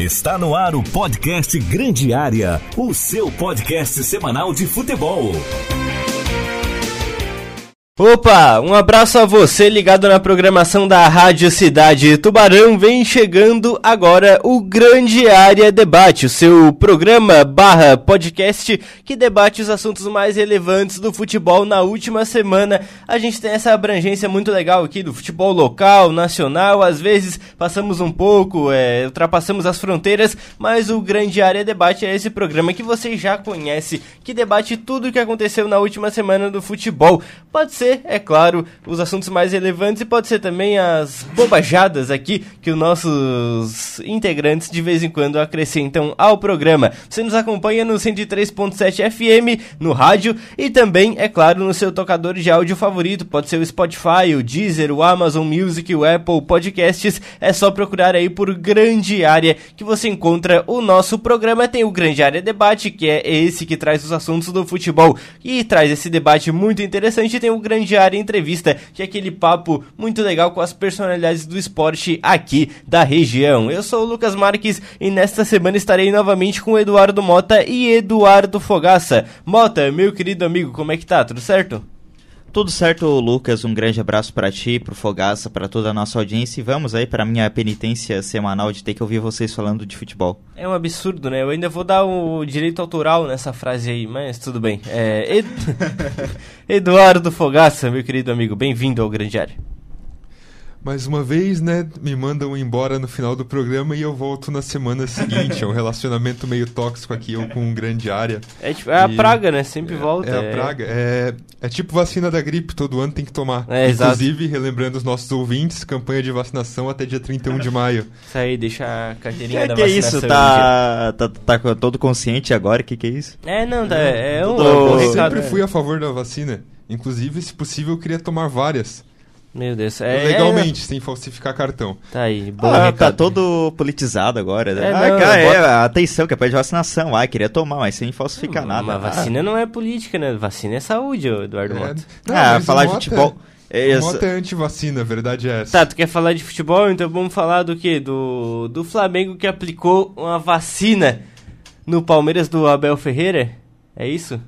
Está no ar o podcast Grande Área, o seu podcast semanal de futebol. Opa, um abraço a você ligado na programação da Rádio Cidade Tubarão. Vem chegando agora o Grande Área Debate, o seu programa barra podcast que debate os assuntos mais relevantes do futebol na última semana. A gente tem essa abrangência muito legal aqui do futebol local, nacional, às vezes passamos um pouco, é, ultrapassamos as fronteiras, mas o Grande Área Debate é esse programa que você já conhece, que debate tudo o que aconteceu na última semana do futebol. Pode ser é claro, os assuntos mais relevantes e pode ser também as bobajadas aqui que os nossos integrantes de vez em quando acrescentam ao programa. Você nos acompanha no 103.7 FM, no rádio e também, é claro, no seu tocador de áudio favorito. Pode ser o Spotify, o Deezer, o Amazon Music, o Apple Podcasts. É só procurar aí por Grande Área que você encontra o nosso programa. Tem o Grande Área Debate, que é esse que traz os assuntos do futebol e traz esse debate muito interessante. Tem o Grande Diária Entrevista, que é aquele papo muito legal com as personalidades do esporte aqui da região. Eu sou o Lucas Marques e nesta semana estarei novamente com Eduardo Mota e Eduardo Fogaça. Mota, meu querido amigo, como é que tá? Tudo certo? Tudo certo, Lucas. Um grande abraço para ti, pro Fogaça, para toda a nossa audiência. E vamos aí para minha penitência semanal de ter que ouvir vocês falando de futebol. É um absurdo, né? Eu ainda vou dar o direito autoral nessa frase aí, mas tudo bem. É, Ed... Eduardo Fogaça, meu querido amigo, bem-vindo ao Grande Área mais uma vez, né, me mandam embora no final do programa e eu volto na semana seguinte. é um relacionamento meio tóxico aqui, eu com um grande área. É, tipo, é a praga, né? Sempre é, volta. É, a é. praga. É, é tipo vacina da gripe, todo ano tem que tomar. É, Inclusive, exato. relembrando os nossos ouvintes, campanha de vacinação até dia 31 de maio. Isso aí, deixa a carteirinha que, da que vacinação. Que isso? Tá, tá, tá, todo consciente agora? Que que é isso? É, não, tá, é, um, um. Eu sempre fui a favor da vacina. Inclusive, se possível, eu queria tomar várias. Meu Deus. É, Legalmente, é... sem falsificar cartão. Tá aí, bom ah, Tá todo politizado agora. Né? É, ah, não, cara, é, atenção, que é de vacinação. Ah, queria tomar, mas sem falsificar hum, nada. Mas ah. vacina não é política, né? Vacina é saúde, Eduardo é. Mota. Não, ah, falar de futebol... É, o Mota é anti-vacina, a verdade é essa. Tá, tu quer falar de futebol? Então vamos falar do quê? Do, do Flamengo que aplicou uma vacina no Palmeiras do Abel Ferreira? É isso?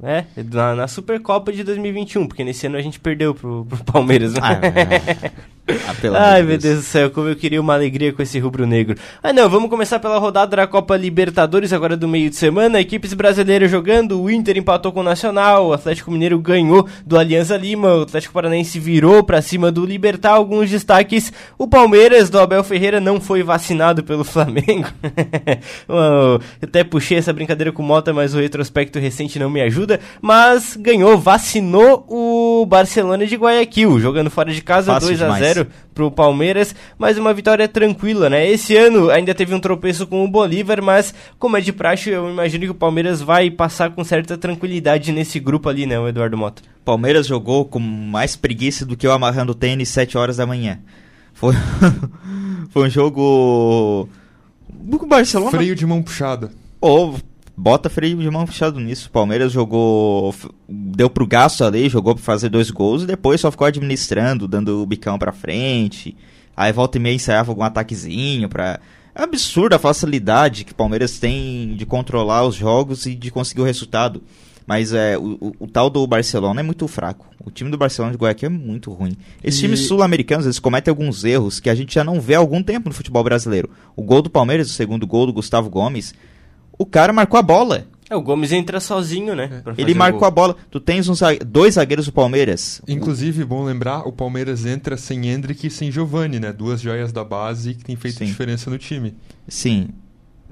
Hum? É, na, na Supercopa de 2021, porque nesse ano a gente perdeu pro, pro Palmeiras. Né? Ah, é. Ah, Ai, meu Deus do céu, como eu queria uma alegria com esse rubro-negro. Ah, não, vamos começar pela rodada da Copa Libertadores, agora do meio de semana. Equipes brasileiras jogando, o Inter empatou com o Nacional, o Atlético Mineiro ganhou do Alianza Lima, o Atlético Paranaense virou pra cima do Libertar. Alguns destaques: o Palmeiras do Abel Ferreira não foi vacinado pelo Flamengo. eu até puxei essa brincadeira com o Mota, mas o retrospecto recente não me ajuda. Mas ganhou, vacinou o Barcelona de Guayaquil, jogando fora de casa 2 a 0 0 pro Palmeiras, mas uma vitória tranquila, né? Esse ano ainda teve um tropeço com o Bolívar, mas como é de praxe, eu imagino que o Palmeiras vai passar com certa tranquilidade nesse grupo ali, né, o Eduardo Mota? Palmeiras jogou com mais preguiça do que eu amarrando tênis 7 horas da manhã. Foi, Foi um jogo. O Barcelona. Freio de mão puxada. Oh, bota freio de mão fechado nisso. O Palmeiras jogou, deu pro gasto ali, jogou pra fazer dois gols e depois só ficou administrando, dando o bicão pra frente. Aí volta e meia ensaiava algum ataquezinho pra. É absurda a facilidade que o Palmeiras tem de controlar os jogos e de conseguir o resultado. Mas é, o, o, o, tal do Barcelona é muito fraco. O time do Barcelona de Guayaquil é muito ruim. Esses e... times sul-americanos, eles cometem alguns erros que a gente já não vê há algum tempo no futebol brasileiro. O gol do Palmeiras, o segundo gol do Gustavo Gomes, o cara marcou a bola. É, o Gomes entra sozinho, né? É. Ele marcou a bola. Tu tens uns, dois zagueiros do Palmeiras. Inclusive, bom lembrar, o Palmeiras entra sem Hendrick e sem Giovani, né? Duas joias da base que tem feito Sim. diferença no time. Sim.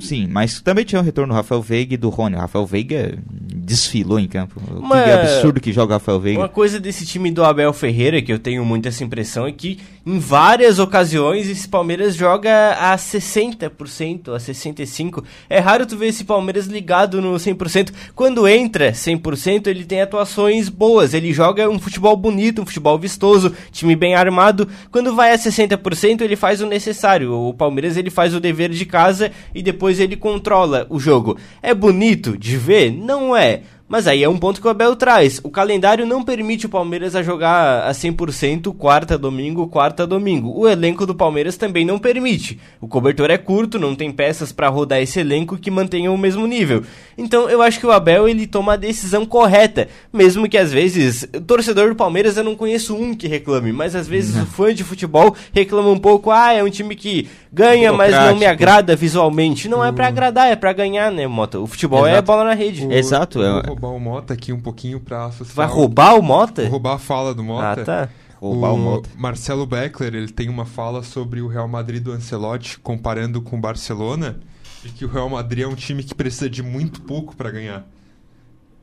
Sim, mas também tinha o retorno do Rafael Veiga e do Rony. O Rafael Veiga desfilou em campo. Uma, que absurdo que joga o Rafael Veiga. Uma coisa desse time do Abel Ferreira, que eu tenho muito essa impressão, é que em várias ocasiões esse Palmeiras joga a 60%, a 65%. É raro tu ver esse Palmeiras ligado no 100%. Quando entra 100%, ele tem atuações boas. Ele joga um futebol bonito, um futebol vistoso, time bem armado. Quando vai a 60%, ele faz o necessário. O Palmeiras ele faz o dever de casa e depois ele controla o jogo. É bonito de ver? Não é Mas aí é um ponto que o Abel traz. O calendário não permite o Palmeiras a jogar a 100% quarta, domingo, quarta, domingo. O elenco do Palmeiras também não permite. O cobertor é curto, não tem peças para rodar esse elenco que mantenham o mesmo nível. Então eu acho que o Abel ele toma a decisão correta, mesmo que às vezes, torcedor do Palmeiras eu não conheço um que reclame, mas às vezes não. o fã de futebol reclama um pouco, ah, é um time que ganha, mas não me agrada visualmente. Não é para agradar, é para ganhar, né, Mota? O futebol é Exato. é bola na rede. O, Exato. É roubar o Mota aqui um pouquinho pra associar. Vai roubar o Mota? Vou roubar a fala do Mota. Ah, tá. Roubar o, o Mota. Marcelo Beckler, ele tem uma fala sobre o Real Madrid do Ancelotti, comparando com o Barcelona, de que o Real Madrid é um time que precisa de muito pouco para ganhar.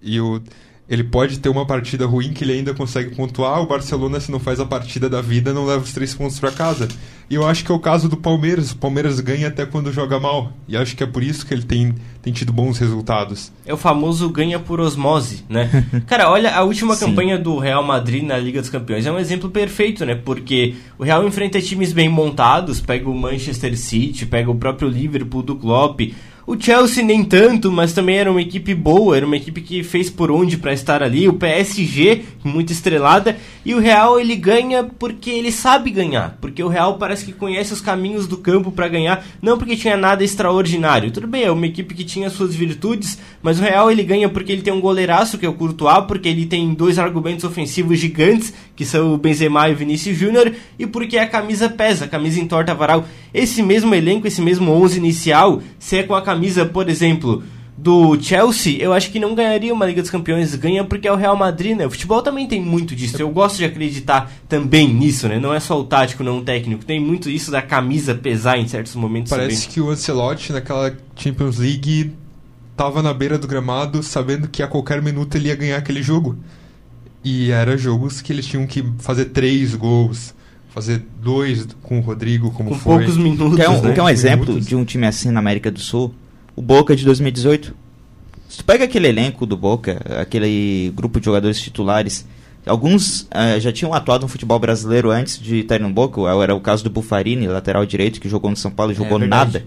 E o ele pode ter uma partida ruim que ele ainda consegue pontuar. O Barcelona, se não faz a partida da vida, não leva os três pontos para casa. E eu acho que é o caso do Palmeiras. O Palmeiras ganha até quando joga mal. E acho que é por isso que ele tem, tem tido bons resultados. É o famoso ganha por osmose, né? Cara, olha, a última campanha do Real Madrid na Liga dos Campeões é um exemplo perfeito, né? Porque o Real enfrenta times bem montados, pega o Manchester City, pega o próprio Liverpool do Klopp o Chelsea nem tanto, mas também era uma equipe boa, era uma equipe que fez por onde para estar ali. O PSG, muito estrelada. E o Real ele ganha porque ele sabe ganhar. Porque o Real parece que conhece os caminhos do campo para ganhar. Não porque tinha nada extraordinário. Tudo bem, é uma equipe que tinha suas virtudes, mas o Real ele ganha porque ele tem um goleiraço que é o Courtois, porque ele tem dois argumentos ofensivos gigantes, que são o Benzema e o Vinícius Júnior, e porque a camisa pesa, a camisa entorta varal. Esse mesmo elenco, esse mesmo 11 inicial, se é com a camisa por exemplo, do Chelsea, eu acho que não ganharia uma Liga dos Campeões. Ganha porque é o Real Madrid, né? O futebol também tem muito disso. Eu gosto de acreditar também nisso, né? Não é só o tático, não o técnico. Tem muito isso da camisa pesar em certos momentos. Parece também. que o Ancelotti, naquela Champions League, tava na beira do gramado, sabendo que a qualquer minuto ele ia ganhar aquele jogo. E era jogos que eles tinham que fazer três gols fazer dois com o Rodrigo, como com foi. poucos minutos. Quer um, né? quer um exemplo minutos. de um time assim na América do Sul? o Boca de 2018. Se tu pega aquele elenco do Boca, aquele grupo de jogadores titulares, alguns uh, já tinham atuado no futebol brasileiro antes de estar no Boca. Era o caso do Bufarini, lateral direito, que jogou no São Paulo e jogou é, nada.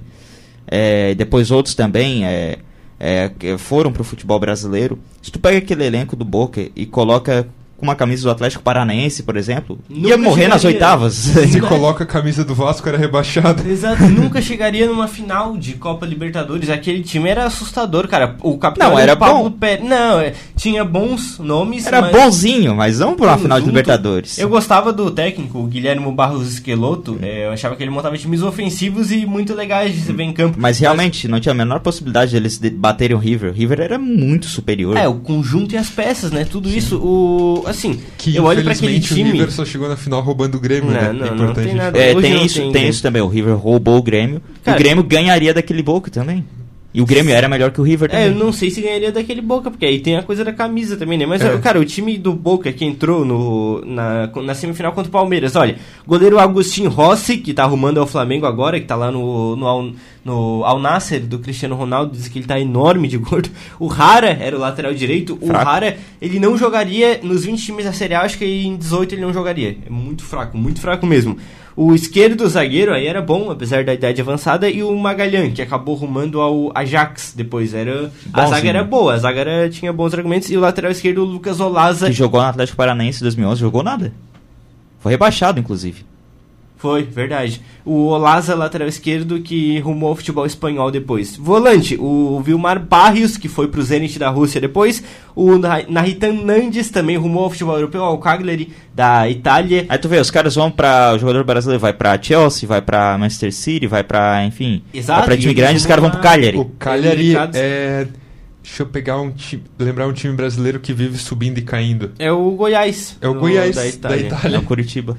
É, depois outros também é, é foram para o futebol brasileiro. Se tu pega aquele elenco do Boca e coloca com uma camisa do Atlético Paranaense, por exemplo, nunca ia morrer chegaria. nas oitavas. Se coloca a camisa do Vasco, era rebaixado. Exato, nunca chegaria numa final de Copa Libertadores. Aquele time era assustador, cara. O capitão não, era bom. Pérez. Não, é, tinha bons nomes. Era mas... bonzinho, mas não para uma final de Libertadores. Eu gostava do técnico, o Guilherme Barros Esqueloto. É, eu achava que ele montava times ofensivos e muito legais de se ver em campo. Mas realmente, mas... não tinha a menor possibilidade de eles baterem o River. O River era muito superior. É, o conjunto e as peças, né? Tudo Sim. isso. O assim, que eu olho para aquele time. O River só chegou na final roubando o Grêmio, não, né? Não, é importante não tem nada. É, tem isso, tem, tem isso também. O River roubou o Grêmio. Cara, o Grêmio ganharia daquele Boca também. E o Grêmio era melhor que o River também. É, eu não sei se ganharia daquele Boca, porque aí tem a coisa da camisa também, né? Mas, é. cara, o time do Boca que entrou no, na, na semifinal contra o Palmeiras, olha, goleiro Agostinho Rossi, que tá arrumando ao Flamengo agora, que tá lá no, no, no Al Nasser do Cristiano Ronaldo, diz que ele tá enorme de gordo. O Rara era o lateral direito. Fraco. O Rara, ele não jogaria nos 20 times da Série A, acho que em 18 ele não jogaria. É muito fraco, muito fraco mesmo. O esquerdo zagueiro aí era bom, apesar da idade avançada, e o Magalhães, que acabou rumando ao Ajax depois. Era, a zaga era boa, a zaga era, tinha bons argumentos, e o lateral esquerdo, o Lucas Olaza. Que jogou no Atlético Paranaense em 2011, jogou nada. Foi rebaixado, inclusive. Foi, verdade. O Olaza, lateral esquerdo, que rumou ao futebol espanhol depois. Volante, o Vilmar Barrios, que foi pro Zenit da Rússia depois. O Nahitan Nandes também rumou ao futebol europeu, ao Cagliari da Itália. Aí tu vê, os caras vão para o jogador brasileiro vai para Chelsea, vai para Manchester City, vai para, enfim, Exato, vai para time grande, os caras vão pro Cagliari. O Cagliari é Deixa eu pegar um time, lembrar um time brasileiro que vive subindo e caindo. É o Goiás. É o Goiás da Itália. Da Itália. É o Curitiba.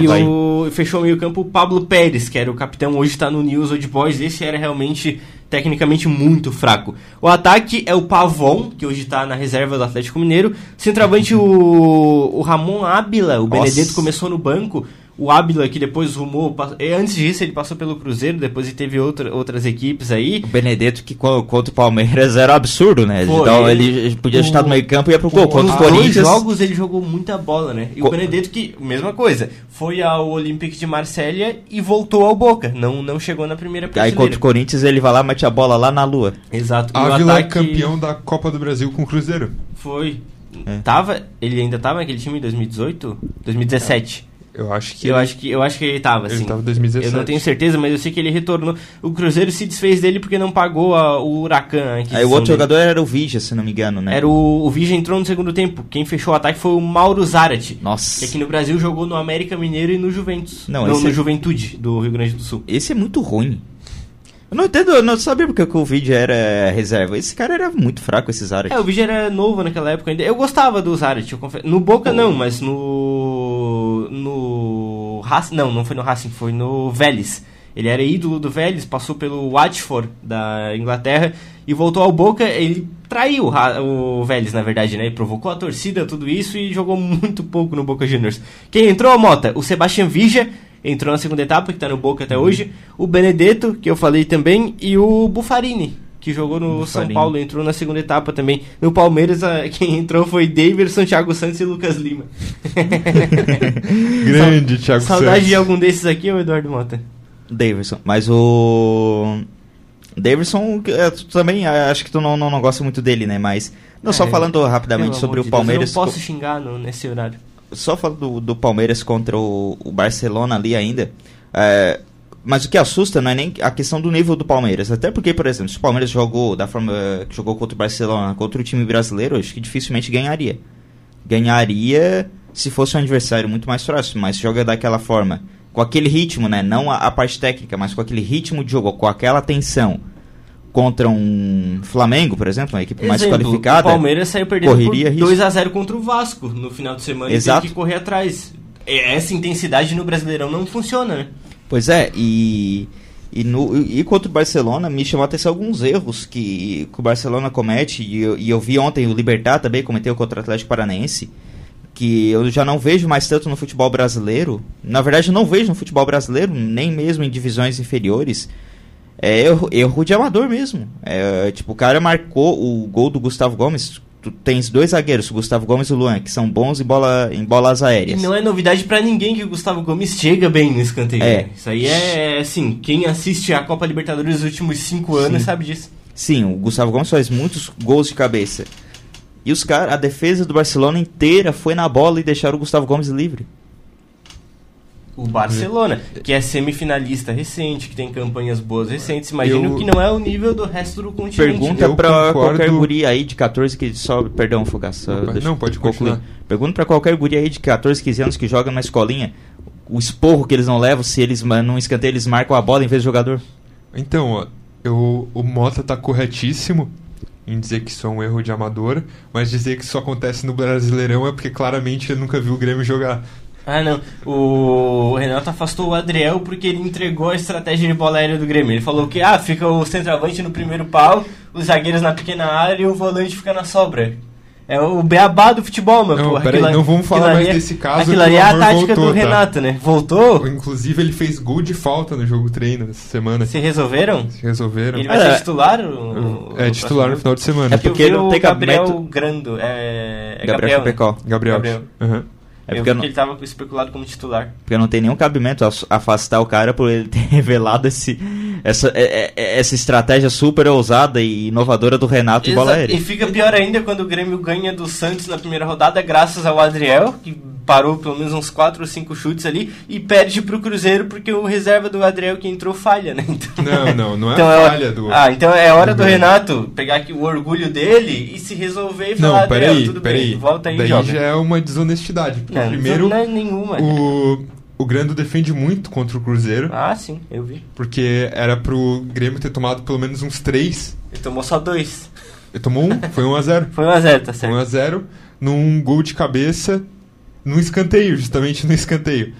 E o, fechou o meio campo o Pablo Pérez, que era o capitão, hoje está no News Old Boys. Esse era realmente, tecnicamente, muito fraco. O ataque é o Pavon, que hoje está na reserva do Atlético Mineiro. Centroavante o, o Ramon Ábila, o Nossa. Benedetto começou no banco. O Ábila, que depois rumou. eh, Antes disso, ele passou pelo Cruzeiro, depois ele teve outra, outras equipes aí. O Benedetto, que co- contra o Palmeiras era um absurdo, né? Foi, dá- ele- ele podia o- estar no meio campo e ia pro gol. Contra o dois Corinthians. jogos ele jogou muita bola, né? E o Co- Benedetto, que, mesma coisa, foi ao Olympique de Marselha e voltou ao Boca. Não, não chegou na primeira Aí prateleira. contra o Corinthians ele vai lá, mete a bola lá na lua. Exato. O Ávila é ataque campeão da Copa do Brasil com o Cruzeiro. Foi. É. Tava, ele ainda tava naquele time em 2018? 2017. Eu acho que Eu ele, acho que eu acho que ele tava, ele assim. tava em 2017. Eu não tenho certeza, mas eu sei que ele retornou. O Cruzeiro se desfez dele porque não pagou a- o Huracan. Aí o outro dele. jogador era o Vigia, se não me engano, né? Era o, o Vigia entrou no segundo tempo. Quem fechou o ataque foi o Mauro Zarate. Que Nossa. aqui no Brasil jogou no América Mineiro e no Juventus. Não, no, esse no é- Juventude do Rio Grande do Sul. Esse é muito ruim. Eu não entendo, eu não sabia porque que o Vidia era reserva. Esse cara era muito fraco, esse Zarat. É, o Vigia era novo naquela época ainda. Eu gostava do Zarate, eu confesso. No Boca não, mas no. No. Racing. Não, não foi no Racing, foi no Vélez. Ele era ídolo do Vélez, passou pelo Watford da Inglaterra e voltou ao Boca. Ele traiu o Vélez, na verdade, né? Ele provocou a torcida, tudo isso e jogou muito pouco no Boca Juniors. Quem entrou, Mota? O Sebastian Vigia entrou na segunda etapa, que tá no Boca até hoje. O Benedetto, que eu falei também, e o Bufarini, que jogou no São Bufarini. Paulo, entrou na segunda etapa também. No Palmeiras, a- quem entrou foi Davidson, Thiago Santos e Lucas Lima. Grande, Thiago Saudade Santos. de algum desses aqui, ô Eduardo Mota? Davidson. Mas o. Davidson, é, tu também é, acho que tu não, não, não gosta muito dele, né? Mas. Não, só É, falando rapidamente sobre o de Deus, Palmeiras. Eu não posso xingar no- nesse horário. Só falando do, do Palmeiras contra o, o Barcelona ali ainda. é, mas o que assusta não é nem a questão do nível do Palmeiras. Até porque, por exemplo, se o Palmeiras jogou da forma que jogou contra o Barcelona, contra o time brasileiro, acho que dificilmente ganharia. Ganharia se fosse um adversário muito mais próximo, mas joga daquela forma, com aquele ritmo, né? Não a, a parte técnica, mas com aquele ritmo de jogo, com aquela tensão. Contra um Flamengo, por exemplo, uma equipe mais Exemplo, qualificada. O Palmeiras saiu perdendo correria por risco. 2x0 contra o Vasco no final de semana Exato. e teve que correr atrás. Essa intensidade no Brasileirão não funciona, né? Pois é, e, e, no, e contra o Barcelona me chamou a atenção alguns erros que, que o Barcelona comete, e eu, e eu vi ontem o Libertar também cometeu contra o Atlético Paranaense, que eu já não vejo mais tanto no futebol brasileiro. Na verdade, eu não vejo no futebol brasileiro, nem mesmo em divisões inferiores. É erro, erro de amador mesmo. É, tipo, o cara marcou o gol do Gustavo Gomes. Tu tens dois zagueiros, o Gustavo Gomes e o Luan, que são bons em, bola, em bolas E aéreas. não é novidade pra ninguém que o Gustavo Gomes chega bem no escanteio. É. né? Isso aí é, assim, quem assiste a Copa Libertadores nos últimos cinco anos Sim. sabe disso. Sim, o Gustavo Gomes faz muitos gols de cabeça. E os caras, a defesa do Barcelona inteira foi na bola e deixaram o Gustavo Gomes livre. O Barcelona, que é semifinalista recente, que tem campanhas boas recentes, imagino Eu- que não é o nível do resto do continente. Pergunta Eu pra concordo- qualquer guri aí de 14 que sobe. Perdão, Fogaça. Opa, não, pode concluir. continuar. Pergunta pra qualquer guri aí de 14, 15 anos que joga numa escolinha. O esporro que eles não levam, se eles num escanteio eles marcam a bola em vez do jogador. Então, ó, eu, o Mota tá corretíssimo em dizer que isso é um erro de amador, mas dizer que isso acontece no Brasileirão é porque claramente ele nunca viu o Grêmio jogar. Ah, não. O Renato afastou o Adriel porque ele entregou a estratégia de bola aérea do Grêmio. Ele falou que, ah, fica o centroavante no primeiro pau, os zagueiros na pequena área e o volante fica na sobra. É o beabá do futebol, meu Não, porra. peraí, Aquilo- não vamos falar mais é- desse caso Aquilo ali é a tática voltou, do tá? Renato, né? Voltou? Inclusive, ele fez gol de falta no jogo treino essa semana. Se resolveram? Se resolveram. Ele vai É. ser titular? o- É o titular no próximo final de semana. É porque não o tem Gabriel Grando. É, é Gabriel Gabriel. né? Gabriel. Gabriel. Aham. É eu porque vi não- que ele tava especulado como titular. Porque não tem nenhum cabimento af- afastar o cara por ele ter revelado esse, essa, é- é- essa estratégia super ousada e inovadora do Renato em bola aérea. E fica pior ainda quando o Grêmio ganha do Santos na primeira rodada, graças ao Adriel, que parou pelo menos uns 4 ou 5 chutes ali, e perde pro Cruzeiro porque o reserva do Adriel que entrou falha, né? Então, Não, não, não é então a é- falha do. Ah, então é hora do. Renato pegar aqui o orgulho dele e se resolver e falar, Não, Adriel, peraí, tudo peraí. bem, volta aí e Daí joga. já é uma desonestidade. Porque Não, primeiro, não é nenhuma. o, o Grando defende muito contra o Cruzeiro, Ah, sim, eu vi. porque era pro Grêmio ter tomado pelo menos uns três. Ele tomou só dois. Ele tomou um, foi 1 a 0 Foi 1x0, tá Foi certo. 1 a 0 num gol de cabeça, num escanteio, justamente no escanteio.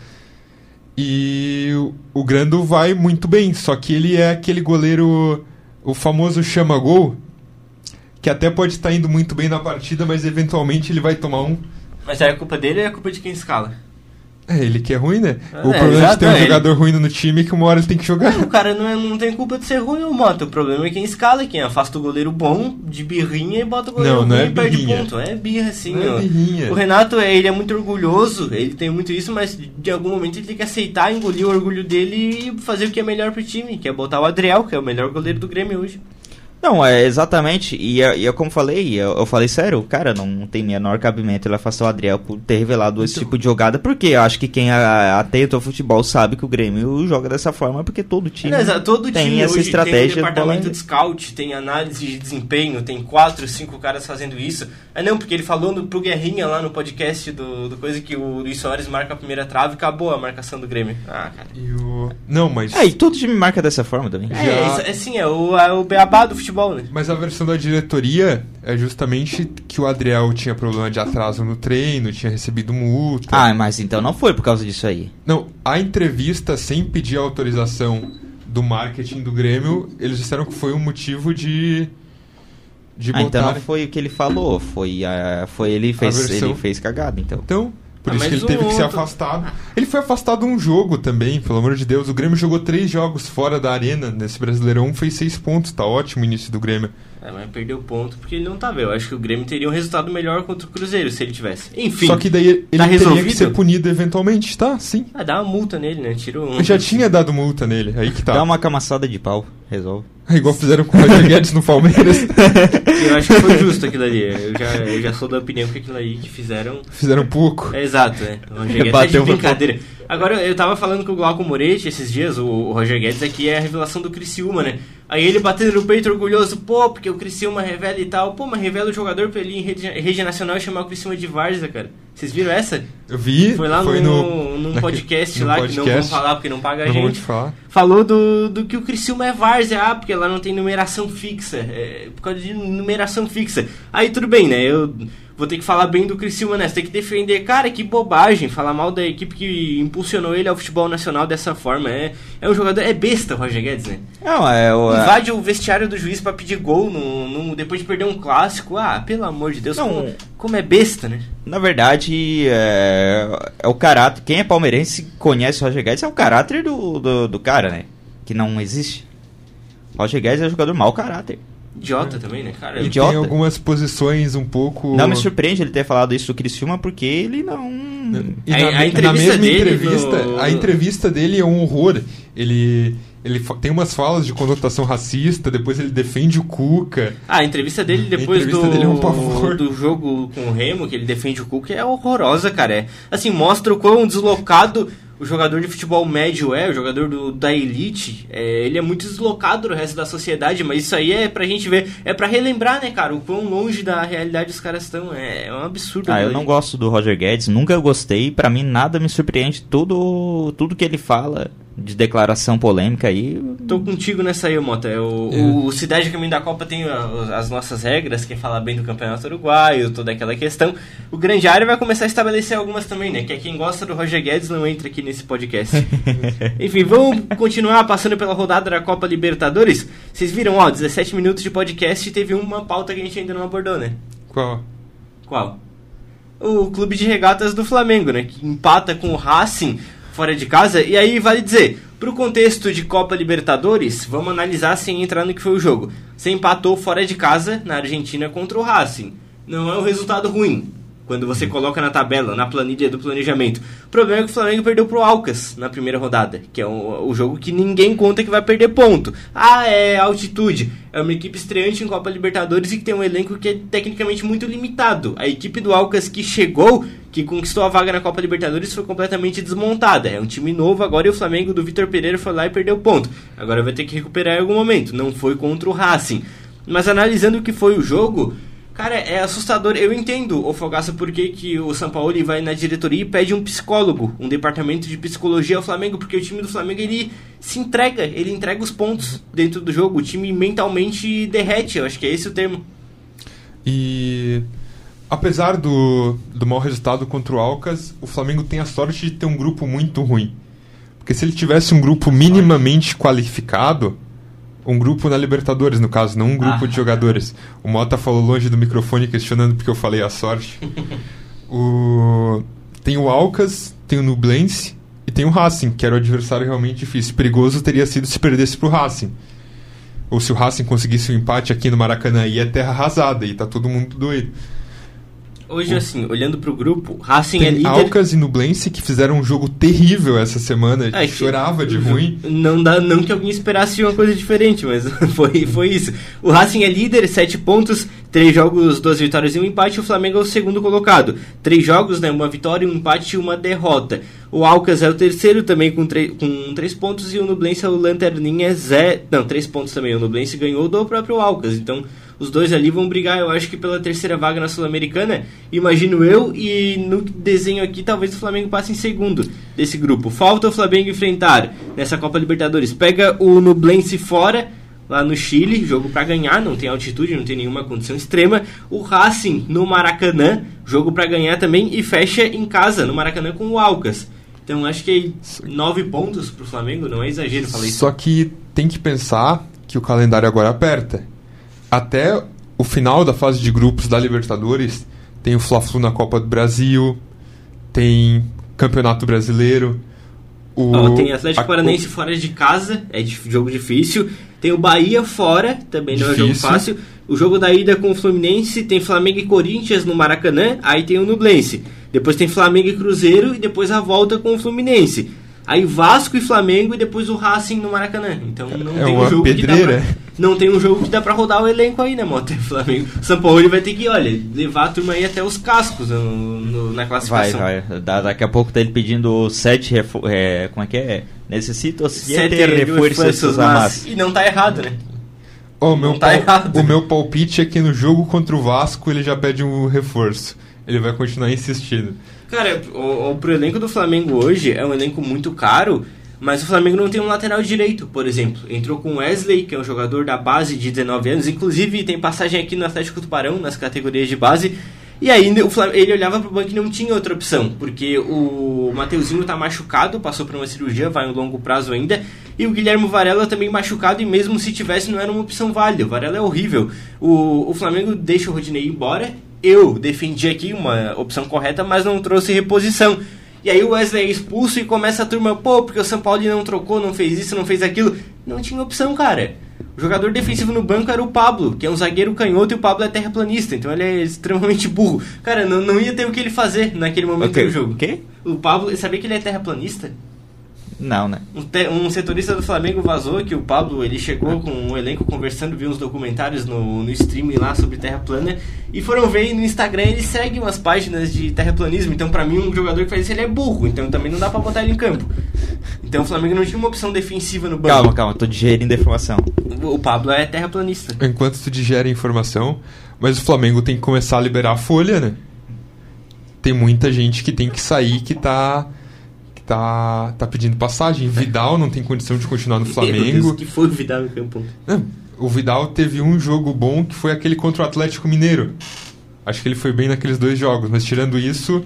E o- o Grando vai muito bem, só que ele é aquele goleiro, o famoso chama-gol, que até pode estar indo muito bem na partida, mas eventualmente ele vai tomar um. Mas é a culpa dele ou é a culpa de quem escala? É, ele que é ruim, né? É, o problema exato, de ter um é, ele- jogador ruim no time é que uma hora ele tem que jogar. O cara não, é- não tem culpa de ser ruim ou mota. O problema é quem escala, quem afasta o goleiro bom de birrinha e bota o goleiro Não, não ruim é e perde ponto. É birra, sim. Não é ó. birrinha. O Renato, é, ele é muito orgulhoso, ele tem muito isso, mas de algum momento ele tem que aceitar, engolir o orgulho dele e fazer o que é melhor pro time, que é botar o Adriel, que é o melhor goleiro do Grêmio hoje. Não, é exatamente. E, é- e é como falei, eu, eu falei sério, cara, não tem menor cabimento ele afastar o Adriel por ter revelado esse Então- tipo de jogada, porque eu acho que quem a- atenta ao futebol sabe que o Grêmio joga dessa forma, porque todo time exato, todo tem time essa hoje estratégia. tem um departamento de scout, tem análise de desempenho, tem quatro, cinco caras fazendo isso. Ah não, porque ele falou no, pro Guerrinha lá no podcast do, do coisa que o Luiz Soares marca a primeira trave e acabou a marcação do Grêmio. Ah, cara. E o... Não, mas. É, e todo time marca dessa forma também. É, Já- isso, é sim, é o, é o beabá do futebol, né? Mas a versão da diretoria é justamente que o Adriel tinha problema de atraso no treino, tinha recebido multa. Ah, mas então não foi por causa disso aí. Não, a entrevista sem pedir autorização do marketing do Grêmio, eles disseram que foi um motivo de. De Ah, então não botar. foi o que ele falou, foi, ah, foi ele fez, versão. ele fez cagada, então. Então, por Ah, isso que ele teve o que ser outro- afastado. Ele foi afastado um jogo também, pelo amor de Deus. O Grêmio jogou três jogos fora da arena nesse Brasileirão, fez seis pontos, tá ótimo o início do Grêmio. É, mas perdeu ponto porque ele não tava. Eu acho que o Grêmio teria um resultado melhor contra o Cruzeiro se ele tivesse. Enfim, Só que daí ele tá teria resolvido? que ser punido eventualmente, tá? Sim. ah, dá uma multa nele, né? Tira um. Eu já tinha dado multa nele, aí que tá. Dá uma camaçada de pau, resolve. É igual fizeram com o Roger Guedes no Palmeiras. Eu acho que foi justo aquilo ali. Eu já, eu já sou da opinião que aquilo aí que fizeram fizeram pouco. É exato, é. O Roger Guedes é de Bateu no brincadeira. Agora, eu tava falando com o Glauco Moretti esses dias, o, o Roger Guedes aqui é a revelação do Criciúma, né? Aí ele batendo no peito orgulhoso, pô, porque o Criciúma revela e tal. Pô, mas revela o jogador pra ele em rede, rede nacional e chamar o Criciúma de Várzea, cara. Vocês viram essa? Eu vi. Foi lá foi no, no, num podcast no lá, que não podcast. falar porque não paga a Não gente. te falar. Falou do, do que o Criciúma é Várzea, ah, porque lá não tem numeração fixa. É, por causa de numeração fixa. Aí tudo bem, né? Eu vou ter que falar bem do Criciúma, né? Você tem que defender. Cara, que bobagem falar mal da equipe que impulsionou ele ao futebol nacional dessa forma. É, é um jogador. É besta o Roger Guedes, né? Não, é o. é- Invade o vestiário do juiz pra pedir gol no, no- depois de perder um clássico. Ah, pelo amor de Deus, Não. como, como é besta, né? Na verdade, é, é o caráter. Quem é palmeirense conhece o Roger Guedes, é o caráter do, do, do cara, né? Que não existe. Roger Guedes é um jogador mau caráter. Idiota também, né, cara? Ele Idiota. tem algumas posições um pouco. Não me surpreende ele ter falado isso do Criciúma, porque ele não. E A- na, a entrevista na mesma dele entrevista, no- a entrevista dele é um horror. Ele, ele tem umas falas de conotação racista, depois ele defende o Cuca. Ah, a entrevista dele A depois entrevista do, dele é um pavor. do jogo com o Remo, que ele defende o Cuca, é horrorosa, cara. É, assim, mostra o quão deslocado o jogador de futebol médio é, o jogador do- da elite. É, ele é muito deslocado do resto da sociedade, mas isso aí é pra gente ver, é pra relembrar, né, cara, o quão longe da realidade os caras estão. É, é um absurdo. Ah, eu aquilo não gosto do Roger Guedes, nunca gostei. Pra mim, nada me surpreende. Tudo, tudo que ele fala de declaração polêmica aí. Tô contigo nessa aí, Mota. O, É. o Cidade Caminho da Copa tem as nossas regras, que é falar bem do Campeonato Uruguaio, toda aquela questão. O Grande Área vai começar a estabelecer algumas também, né? Que é quem gosta do Roger Guedes não entra aqui nesse podcast. Enfim, vamos continuar passando pela rodada da Copa Libertadores. Vocês viram, ó, 17 minutos de podcast e teve uma pauta que a gente ainda não abordou, né? Qual? Qual? O clube de regatas do Flamengo, né? Que empata com o Racing fora de casa. E aí vale dizer, pro contexto de Copa Libertadores, vamos analisar sem entrar no que foi o jogo. Você empatou fora de casa na Argentina contra o Racing. Não é um resultado ruim. Quando você coloca na tabela, na planilha do planejamento. O problema é que o Flamengo perdeu pro Alcas na primeira rodada, que é o, o jogo que ninguém conta que vai perder ponto. Ah, é altitude. É uma equipe estreante em Copa Libertadores e que tem um elenco que é tecnicamente muito limitado. A equipe do Alcas que chegou, que conquistou a vaga na Copa Libertadores, foi completamente desmontada. É um time novo agora e o Flamengo do Vitor Pereira foi lá e perdeu ponto. Agora vai ter que recuperar em algum momento. Não foi contra o Racing. Mas analisando o que foi o jogo, Cara, é assustador. Eu entendo, o Fogaça, por que, o São Paulo vai na diretoria e pede um psicólogo, um departamento de psicologia ao Flamengo, porque o time do Flamengo ele se entrega, ele entrega os pontos dentro do jogo. O time mentalmente derrete, eu acho que é esse o termo. E apesar do, do mau resultado contra o Alcas, o Flamengo tem a sorte de ter um grupo muito ruim. Porque se ele tivesse um grupo minimamente qualificado, um grupo na Libertadores, no caso, não um grupo Ah. de jogadores. O Mota falou longe do microfone questionando porque eu falei a sorte. o... Tem o Alcas, tem o Nublense e tem o Racing, que era o adversário realmente difícil. Perigoso teria sido se perdesse pro Racing. Ou se o Racing conseguisse um empate aqui no Maracanã, aí é terra arrasada e tá todo mundo doido. Hoje, assim, olhando pro grupo, Racing Tem é líder. Alcas e Nublense que fizeram um jogo terrível essa semana, É, que- chorava de ruim. Não, dá, não que alguém esperasse uma coisa diferente, mas foi, foi isso. O Racing é líder, 7 pontos, 3 jogos, 2 vitórias e um empate. O Flamengo é o segundo colocado. 3 jogos, né, uma vitória, um empate e uma derrota. O Alcas é o terceiro também com 3 com três pontos e o Nublense é o Lanterninha Zé. Não, 3 pontos também. O Nublense ganhou do próprio Alcas. Então os dois ali vão brigar, eu acho que pela terceira vaga na Sul-Americana. Imagino eu, e no desenho aqui, talvez o Flamengo passe em segundo desse grupo. Falta o Flamengo enfrentar nessa Copa Libertadores. Pega o Nublense fora, lá no Chile, jogo pra ganhar, não tem altitude, não tem nenhuma condição extrema. O Racing no Maracanã, jogo pra ganhar também, e fecha em casa, no Maracanã com o Alcas. Então acho que nove pontos pro Flamengo, não é exagero falar isso. Só que tem que pensar que o calendário agora aperta. Até o final da fase de grupos da Libertadores, tem o Fla-Flu na Copa do Brasil, tem Campeonato Brasileiro. O, Ó, tem Atlético a- Paranaense fora de casa, é jogo difícil. Tem o Bahia fora, também não é jogo Difícil. fácil. O jogo da ida com o Fluminense, tem Flamengo e Corinthians no Maracanã, aí tem o Nublense. Depois tem Flamengo e Cruzeiro e depois a volta com o Fluminense. Aí Vasco e Flamengo e depois o Racing no Maracanã. Então não É tem um jogo que dá pedreira. pra, não tem um jogo que dá pra rodar o elenco aí, né, Mota? Flamengo. São Paulo ele vai ter que, olha, levar a turma aí até os cascos no- no- na Vai, classificação. vai. Da- daqui a pouco tá ele pedindo sete é, Como é que é? Necessito Sete reforços a mais. E não tá errado, né? Ó, o, meu Não tá errado. o meu palpite é que no jogo contra o Vasco ele já pede um reforço. Ele vai continuar insistindo. Cara, o, o, pro elenco do Flamengo hoje é um elenco muito caro, mas o Flamengo não tem um lateral direito, por exemplo. Entrou com o Wesley, que é um jogador da base de 19 anos, inclusive tem passagem aqui no Atlético Tubarão, nas categorias de base. E aí ele olhava pro banco e não tinha outra opção, porque o Mateuzinho tá machucado, passou por uma cirurgia, vai em longo prazo ainda, e o Guilherme Varela também machucado, e mesmo se tivesse não era uma opção válida. O Varela é horrível. O, o Flamengo deixa o Rodinei embora, eu defendi aqui uma opção correta, mas não trouxe reposição. E aí o Wesley é expulso e começa a turma, pô, porque o São Paulo não trocou, não fez isso, não fez aquilo. Não tinha opção, cara. O jogador defensivo no banco era o Pablo, que é um zagueiro canhoto e o Pablo é terraplanista, então ele é extremamente burro. Cara, não, não ia ter o que ele fazer naquele momento Ok, do jogo. o quê? O Pablo, sabia que ele é terraplanista? Não, né? Um, te- um setorista do Flamengo vazou que o Pablo ele chegou com um elenco conversando, viu uns documentários no, no streaming lá sobre terra plana e foram ver e no Instagram ele segue umas páginas de terraplanismo. Então, pra mim, um jogador que faz isso ele é burro, então também não dá pra botar ele em campo. Então, o Flamengo não tinha uma opção defensiva no banco. Calma, calma, tô digerindo a informação. O Pablo é terraplanista. Enquanto tu digere a informação, mas o Flamengo tem que começar a liberar a folha, né? Tem muita gente que tem que sair que tá tá tá pedindo passagem. Vidal não tem condição de continuar no Flamengo. que foi o Vidal em campo. O Vidal teve um jogo bom que foi aquele contra o Atlético Mineiro. Acho que ele foi bem naqueles dois jogos, mas tirando isso,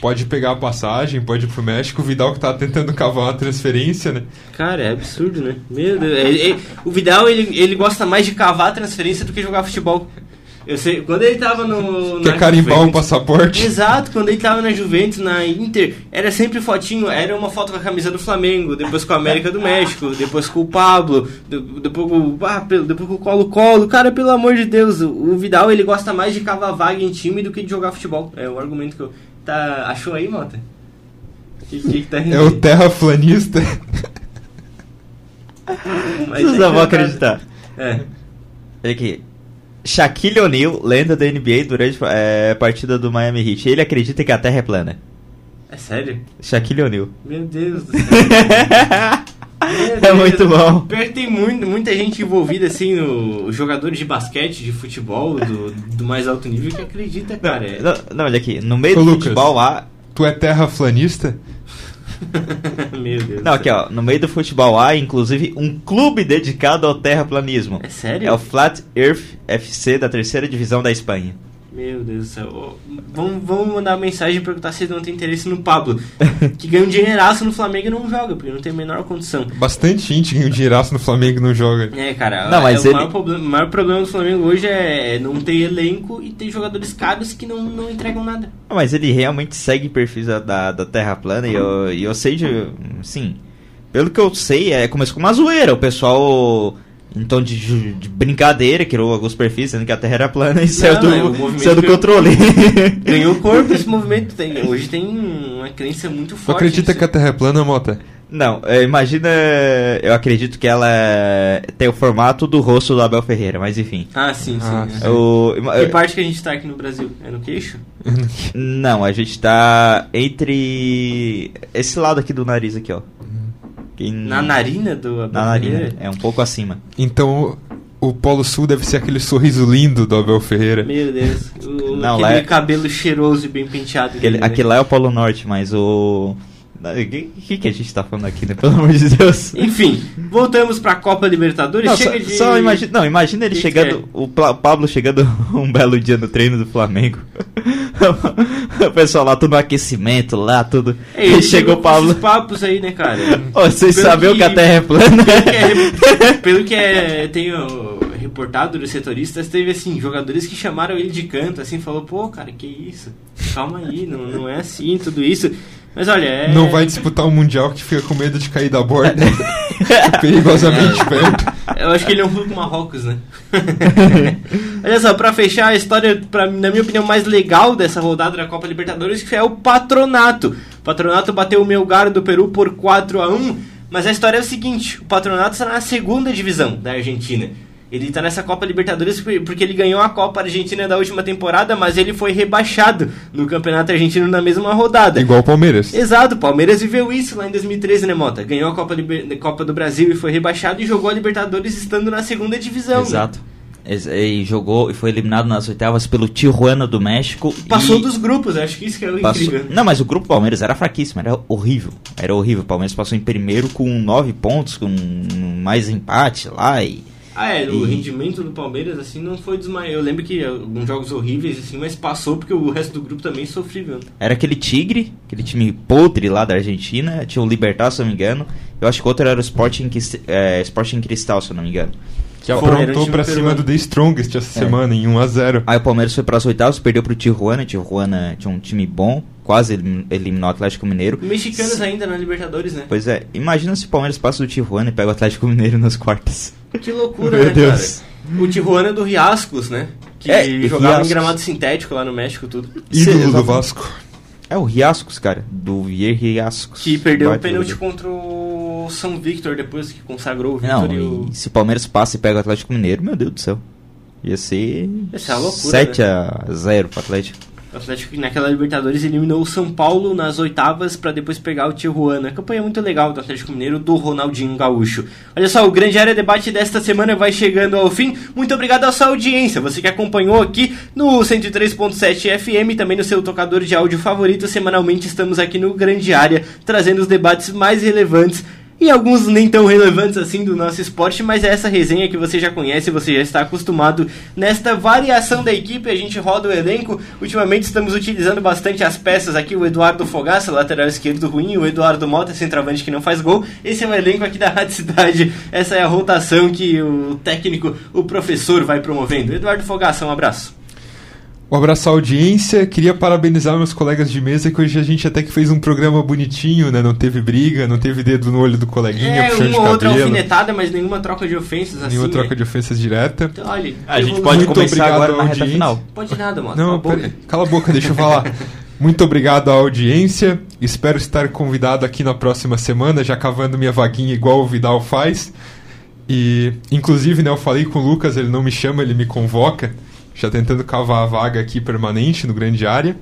pode pegar a passagem, pode ir pro México. O Vidal que tá tentando cavar uma transferência, né? Cara, é absurdo, né? Meu Deus. é- é- o Vidal, ele, ele gosta mais de cavar a transferência do que jogar futebol. Eu sei, quando ele tava no. Quer na carimbar Juventus- passaporte? Exato, quando ele tava na Juventus, na Inter, era sempre fotinho, era uma foto com a camisa do Flamengo, depois com a América do México, depois com o Pablo, de- depois com, ah, depois com o Colo-Colo. Cara, pelo amor de Deus, o, Vidal ele gosta mais de cavar vaga em time do que de jogar futebol. É o argumento que eu. Tá, achou aí, Mota? Que, que, que tá É o terraflanista. Mas Vocês é não vão acreditar. É. Olha aqui. Shaquille O'Neal, lenda da NBA durante é, a partida do Miami Heat. Ele acredita que a Terra é plana. É sério? Shaquille O'Neal. Meu Deus do céu. Meu é Deus. muito bom. Pior que tem muito, muita gente envolvida, assim, no jogadores de basquete, de futebol, do, do mais alto nível, que acredita, cara. É- Não, não, olha aqui. No meio Ô, do Lucas. futebol lá. tu é terraflanista? Meu Deus. Não, aqui ó. No meio do futebol há, inclusive, um clube dedicado ao terraplanismo. É sério? É o Flat Earth FC da terceira divisão da Espanha. Meu Deus do céu. Vamos, vamos mandar mensagem e perguntar se ele não tem interesse no Pablo. que ganha um dinheiraço no Flamengo e não joga, porque não tem a menor condição. Bastante gente ganha um dinheiraço no Flamengo e não joga. É, cara, Não, mas é, ele- o, maior problema, o maior problema do Flamengo hoje é não ter elenco e ter jogadores caros que não, não entregam nada. Mas ele realmente segue perfis da, da, da Terra plana e eu, e eu sei de. Sim. Pelo que eu sei, é começou com uma zoeira. O pessoal, em tom de, de brincadeira, criou alguns perfis, sendo que a Terra era plana e saiu é, do, saiu do ganhou- controle. Ganhou corpo esse movimento. Tem, hoje tem uma crença muito Tu forte. acredita nisso. que a Terra é plana, Mota? Não, é, imagina. Eu acredito que ela é- tem o formato do rosto do Abel Ferreira, mas enfim. Ah, sim, sim. Ah, é. sim. O, Que parte que a gente tá aqui no Brasil? É no queixo? Não, a gente tá entre. Esse lado aqui do nariz aqui, ó. Quem- Na narina do Abel Na narina, Ferreira? é um pouco acima. Então o Polo Sul deve ser aquele sorriso lindo do Abel Ferreira. Meu Deus. O, Não, aquele é- cabelo cheiroso e bem penteado. Aquele, dele, né? aquele lá é o Polo Norte, mas o. O que, que, que a gente tá falando aqui, né? Pelo amor de Deus. Enfim, voltamos pra Copa Libertadores. Não, Chega só, de... só imagina, não, imagina ele Que que chegando, é? o Pablo chegando um belo dia no treino do Flamengo. o pessoal lá, tudo no aquecimento lá, tudo. É, e chegou o Pablo. papos aí, né, cara? Ô, vocês sabiam que- que a Terra é plana? Pelo que é, pelo que é tenho reportado dos setoristas, teve assim, jogadores que chamaram ele de canto, assim, falou, pô, cara, que isso? Calma aí, não, não é assim, tudo isso. Mas olha, é. Não vai disputar o Mundial que fica com medo de cair da borda. Perigosamente perto. Eu acho que ele é um pouco Marrocos, né? Olha só, pra fechar a história, pra, na minha opinião, mais legal dessa rodada da Copa Libertadores, que é o Patronato. O Patronato bateu o Melgar do Peru por 4 a 1 mas a história é o seguinte, o Patronato está na segunda divisão da Argentina. Ele está nessa Copa Libertadores porque ele ganhou a Copa Argentina da última temporada, mas ele foi rebaixado no Campeonato Argentino na mesma rodada. Igual o Palmeiras. Exato, o Palmeiras viveu isso lá em 2013, né, Mota? Ganhou a Copa, Liber- Copa do Brasil e foi rebaixado e jogou a Libertadores estando na segunda divisão. né? Exato. Ex- E jogou e foi eliminado nas oitavas pelo Tijuana do México. Passou e dos grupos, acho que isso que é o passou- incrível. Não, mas o grupo Palmeiras era fraquíssimo, era horrível. Era horrível. O Palmeiras passou em primeiro com nove pontos, com mais empate lá e. Ah, é, o E- rendimento do Palmeiras, assim, não foi dos maiores. Eu lembro que alguns jogos horríveis, assim, mas passou porque o resto do grupo também sofrível. Era aquele Tigre, aquele time podre lá da Argentina. Tinha o Libertar, se eu não me engano. Eu acho que o outro era o Sporting, é, Sporting Cristal, se eu não me engano. Que um aprontou pra peruano. cima do The Strongest essa É. semana em 1x0. Aí o Palmeiras foi para as oitavas, perdeu pro Tijuana. Tijuana tinha um time bom, quase elim- eliminou o Atlético Mineiro. Mexicanos ainda na Libertadores, né? Pois é, imagina se o Palmeiras passa do Tijuana e pega o Atlético Mineiro nas quartas. Que loucura, Meu né, Deus. cara? O Tijuana do Riascos, né? Que É, jogava em Riascos. gramado sintético lá no México, tudo. Ídolo do exatamente. Vasco. É o Riascos, cara, do Vier Riascos. Que perdeu o pênalti contra o São Victor depois que consagrou o Não, Victor e o... e se o Palmeiras passa e pega o Atlético Mineiro, meu Deus do céu. Ia ser Ia ser uma loucura, 7 né? a 0 pro Atlético. O Atlético naquela Libertadores eliminou o São Paulo nas oitavas para depois pegar o Tijuana. Campanha muito legal do Atlético Mineiro do Ronaldinho Gaúcho. Olha só, o grande área debate desta semana vai chegando ao fim. Muito obrigado à sua audiência. Você que acompanhou aqui no 103.7 FM, também no seu tocador de áudio favorito. Semanalmente estamos aqui no grande área trazendo os debates mais relevantes e alguns nem tão relevantes assim do nosso esporte, mas é essa resenha que você já conhece, você já está acostumado nesta variação da equipe, a gente roda o elenco. Ultimamente estamos utilizando bastante as peças aqui, o Eduardo Fogaça, lateral esquerdo ruim, o Eduardo Mota, centroavante que não faz gol. Esse é o elenco aqui da Rádio Cidade. Essa é a rotação que o técnico, o professor vai promovendo. Eduardo Fogaça, um abraço. Um abraço à audiência. Queria parabenizar meus colegas de mesa, que hoje a gente até que fez um programa bonitinho, né? Não teve briga, não teve dedo no olho do coleguinha, É, puxão de uma outra cabelo. alfinetada, mas nenhuma troca de ofensas assim. Nenhuma troca né? de ofensas direta. Então, olha, A gente evoluiu. pode Muito começar obrigado agora à na reta audiência. final. Pode nada, mano. Não, Cala a boca. cala a boca, deixa eu falar. Muito obrigado à audiência. Espero estar convidado aqui na próxima semana, já cavando minha vaguinha igual o Vidal faz. E, inclusive, né, eu falei com o Lucas, ele não me chama, ele me convoca. Já tentando cavar a vaga aqui permanente no grande área.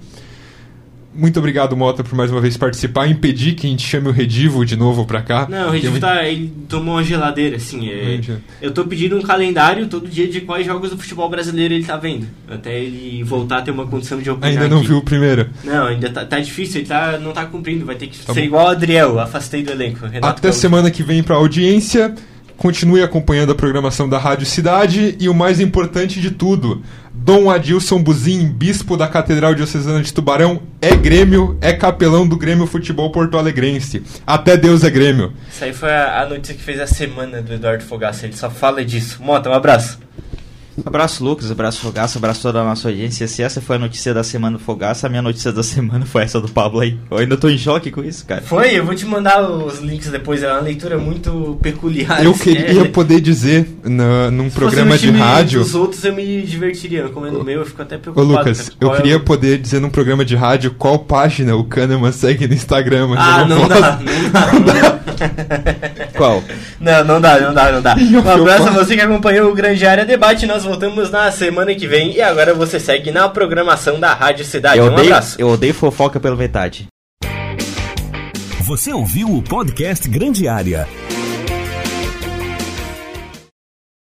Muito obrigado, Mota, por mais uma vez participar. Impedir que a gente chame o Redivo de novo pra cá. Não, o Redivo tá, ele tomou uma geladeira, assim. é- Entendi. eu tô pedindo um calendário todo dia de quais jogos do futebol brasileiro ele tá vendo. Até ele voltar a ter uma condição de opinar Ainda não aqui. viu o primeiro. Não, ainda tá, tá difícil, ele tá, não tá cumprindo. Vai ter que Tá ser bom. igual o Adriel, afastei do elenco. Renato Até Gaúcho. semana que vem pra audiência. Continue acompanhando a programação da Rádio Cidade e o mais importante de tudo, Dom Adilson Buzin, bispo da Catedral Diocesana de Tubarão, é Grêmio, é capelão do Grêmio Futebol Porto Alegrense. Até Deus é Grêmio. Isso aí foi a, notícia que fez a semana do Eduardo Fogaça, ele só fala disso. Mota, um abraço. Abraço, Lucas. Abraço, Fogaça. Abraço toda a nossa audiência. Se essa foi a notícia da semana do Fogaça, a minha notícia da semana foi essa do Pablo aí. Eu ainda tô em choque com isso, cara. Foi, eu vou te mandar os links depois. É uma leitura muito peculiar. Eu queria é, poder dizer na, num programa de rádio. Os outros eu me divertiria. Como é no meu, eu fico até preocupado. Ô, Lucas, eu queria é o... poder dizer num programa de rádio qual página o Kahneman segue no Instagram. Ah, não, não dá, não dá, não dá. qual? Não, não dá, não dá, não dá. Um abraço a você que acompanhou o Grande Área Debate. Nós voltamos na semana que vem e agora você segue na programação da Rádio Cidade. Eu um odeio, abraço. Eu odeio fofoca pela metade. Você ouviu o podcast Grande Área.